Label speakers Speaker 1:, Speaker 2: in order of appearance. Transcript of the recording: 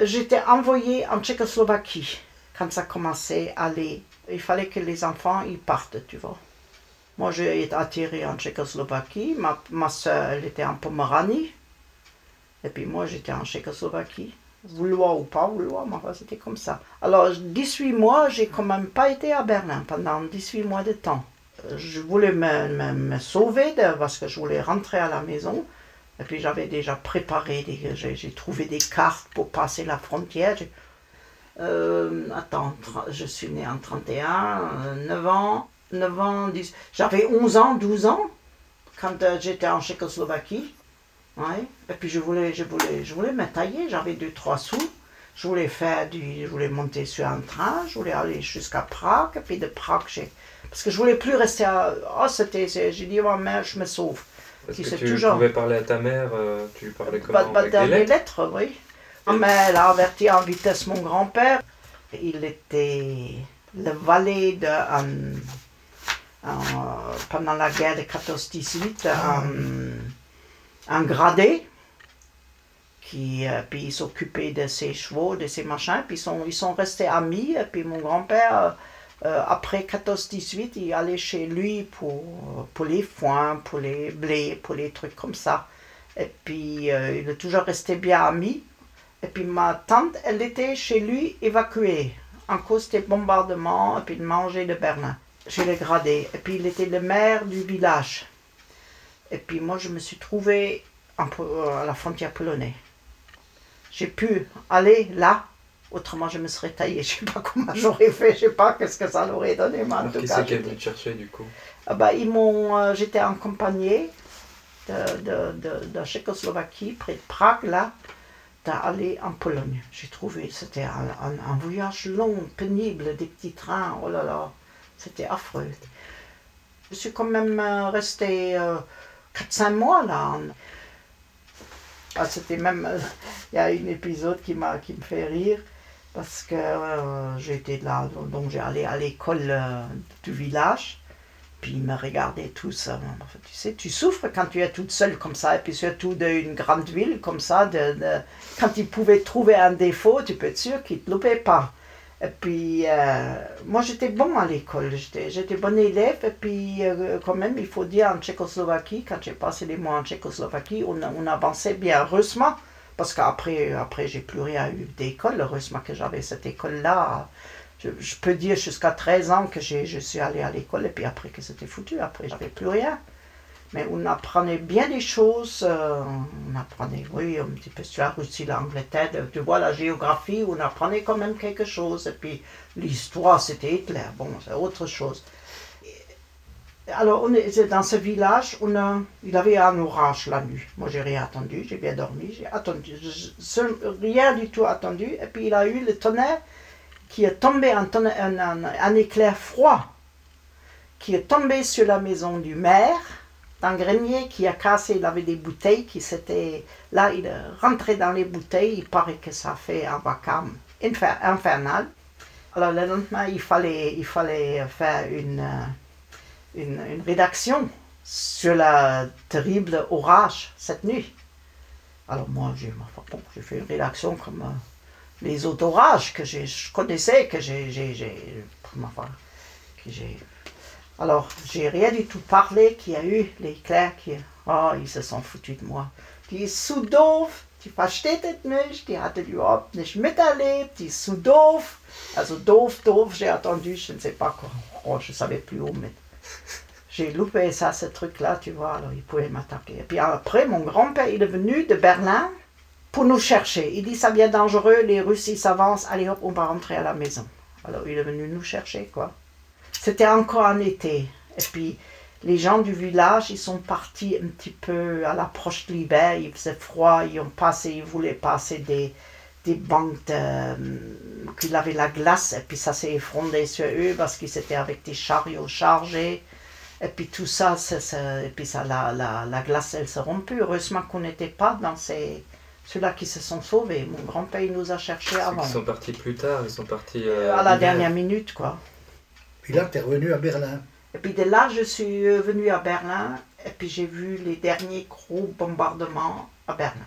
Speaker 1: J'étais envoyée en Tchécoslovaquie quand ça commençait à aller. Il fallait que les enfants ils partent, tu vois. Moi, j'ai été attirée en Tchécoslovaquie. Ma, ma soeur, elle était en Poméranie. Et puis moi, j'étais en Tchécoslovaquie. Vouloir ou pas vouloir, c'était comme ça. Alors, 18 mois, j'ai quand même pas été à Berlin pendant 18 mois de temps. Je voulais me, me, sauver parce que je voulais rentrer à la maison. J'avais déjà préparé, j'ai trouvé des cartes pour passer la frontière. Euh, attends, je suis née en 31, 9 euh, ans, 9 ans, 10. J'avais 11 ans, 12 ans quand euh, j'étais en Tchécoslovaquie. Ouais. Et puis je voulais, je voulais, je voulais me tailler, j'avais 2-3 sous. Je voulais faire du, je voulais monter sur un train, je voulais aller jusqu'à Prague, et puis de Prague, j'ai. Parce que je voulais plus rester à. Oh, c'était. J'ai dit, oh mère, je me sauve.
Speaker 2: Parce que tu toujours... pouvais parler à ta mère, tu parlais comment
Speaker 1: bah, avec des lettres, lettres oui. Mais elle a averti en vitesse mon grand-père. Il était le valet de, pendant la guerre de 14-18, ah. un, gradé. Qui, euh, puis il s'occupait de ses chevaux, de ses machins, puis ils sont, ils sont restés amis. Et puis mon grand-père, euh, après 14-18, il allait chez lui pour, pour les foins, pour les blés, pour les trucs comme ça. Et puis euh, il est toujours resté bien ami. Et puis ma tante, elle était chez lui évacuée en cause des bombardements et puis de manger de Berlin. Je l'ai gradé. Et puis il était le maire du village. Et puis moi, je me suis trouvée à la frontière polonaise. J'ai pu aller là, autrement je me serais taillée. Je ne sais pas comment j'aurais fait, je ne sais pas qu'est-ce que ça aurait donné.
Speaker 2: Mais en tout qui c'est qui est venu te chercher du coup
Speaker 1: ah bah, ils m'ont, euh, J'étais accompagnée de, de, de, de Tchécoslovaquie, près de Prague, là d'aller en Pologne. J'ai trouvé, c'était un, un, voyage long, pénible, des petits trains, oh là là, c'était affreux. Je suis quand même euh, restée euh, 4-5 mois là. Ah, c'était même, euh, il y a un épisode qui, m'a, qui me fait rire, parce que euh, j'étais là, donc allé à l'école du village. Puis il me regardait tout ça. Tu sais, tu souffres quand tu es toute seule comme ça, et puis surtout d'une grande ville comme ça. Quand il pouvait trouver un défaut, tu peux être sûr qu'il ne te loupait pas. Et puis, euh, moi j'étais bon à l'école, j'étais bon élève, et puis euh, quand même, il faut dire, en Tchécoslovaquie, quand j'ai passé les mois en Tchécoslovaquie, on avançait bien, heureusement, parce qu'après, après, j'ai plus rien eu d'école, heureusement que j'avais cette école-là je, peux dire jusqu'à 13 ans que je suis allé à l'école et puis après que c'était foutu, après j'avais plus rien. Mais on apprenait bien des choses, euh, on apprenait, oui, un petit peu sur la Russie, l'Angleterre, tu vois, la géographie, on apprenait quand même quelque chose. Et puis l'histoire, c'était Hitler, bon, c'est autre chose. Alors, on est, dans ce village, on a, il avait un orage la nuit. Moi, j'ai rien attendu, j'ai bien dormi, j'ai attendu, rien du tout attendu. Et puis, il a eu le tonnerre qui est tombé un, un, éclair froid, qui est tombé sur la maison du maire, d'un grenier qui a cassé, il avait des bouteilles qui s'étaient... Là, il est rentré dans les bouteilles, il paraît que ça fait un vacarme infernal. Alors le lendemain, il fallait, il fallait faire une, une, rédaction sur la terrible orage cette nuit. Alors moi, j'ai fait une rédaction comme les autorages que je connaissais, que j'ai. Alors, j'ai rien du tout parlé, qu'il y a eu l'éclair qui. Oh, ils se sont foutus de moi. Die zu doof, die versteht es nicht, die hatte überhaupt nicht miterlebt, die ist zu doof. Also doof, doof, j'ai attendu, je ne sais pas quoi. Oh, je ne savais plus où mettre. J'ai loupé ça, ce truc-là, tu vois, alors ils pouvaient m'attaquer. Et puis après, mon grand-père, il est venu de Berlin pour nous chercher. Il dit ça vient dangereux, les Russes ils s'avancent, allez hop, on va rentrer à la maison. Alors il est venu nous chercher quoi. C'était encore en été. Et puis les gens du village, ils sont partis un petit peu à l'approche de l'hiver, il faisait froid, ils ont passé, ils voulaient passer des, des banques de, qu'il avait la glace, et puis ça s'est effondré sur eux parce qu'ils étaient avec des chariots chargés. Et puis tout ça, et puis ça, la, la, la glace, elle s'est rompue. Heureusement qu'on n'était pas dans ces, ceux-là qui se sont sauvés. Mon grand-père nous a cherchés avant.
Speaker 2: Ils sont partis plus tard, ils sont partis.
Speaker 1: Euh, à la dernière minute, quoi.
Speaker 3: Puis là, tu es revenu à Berlin.
Speaker 1: Et puis de là, je suis venu à Berlin, et puis j'ai vu les derniers gros bombardements à Berlin.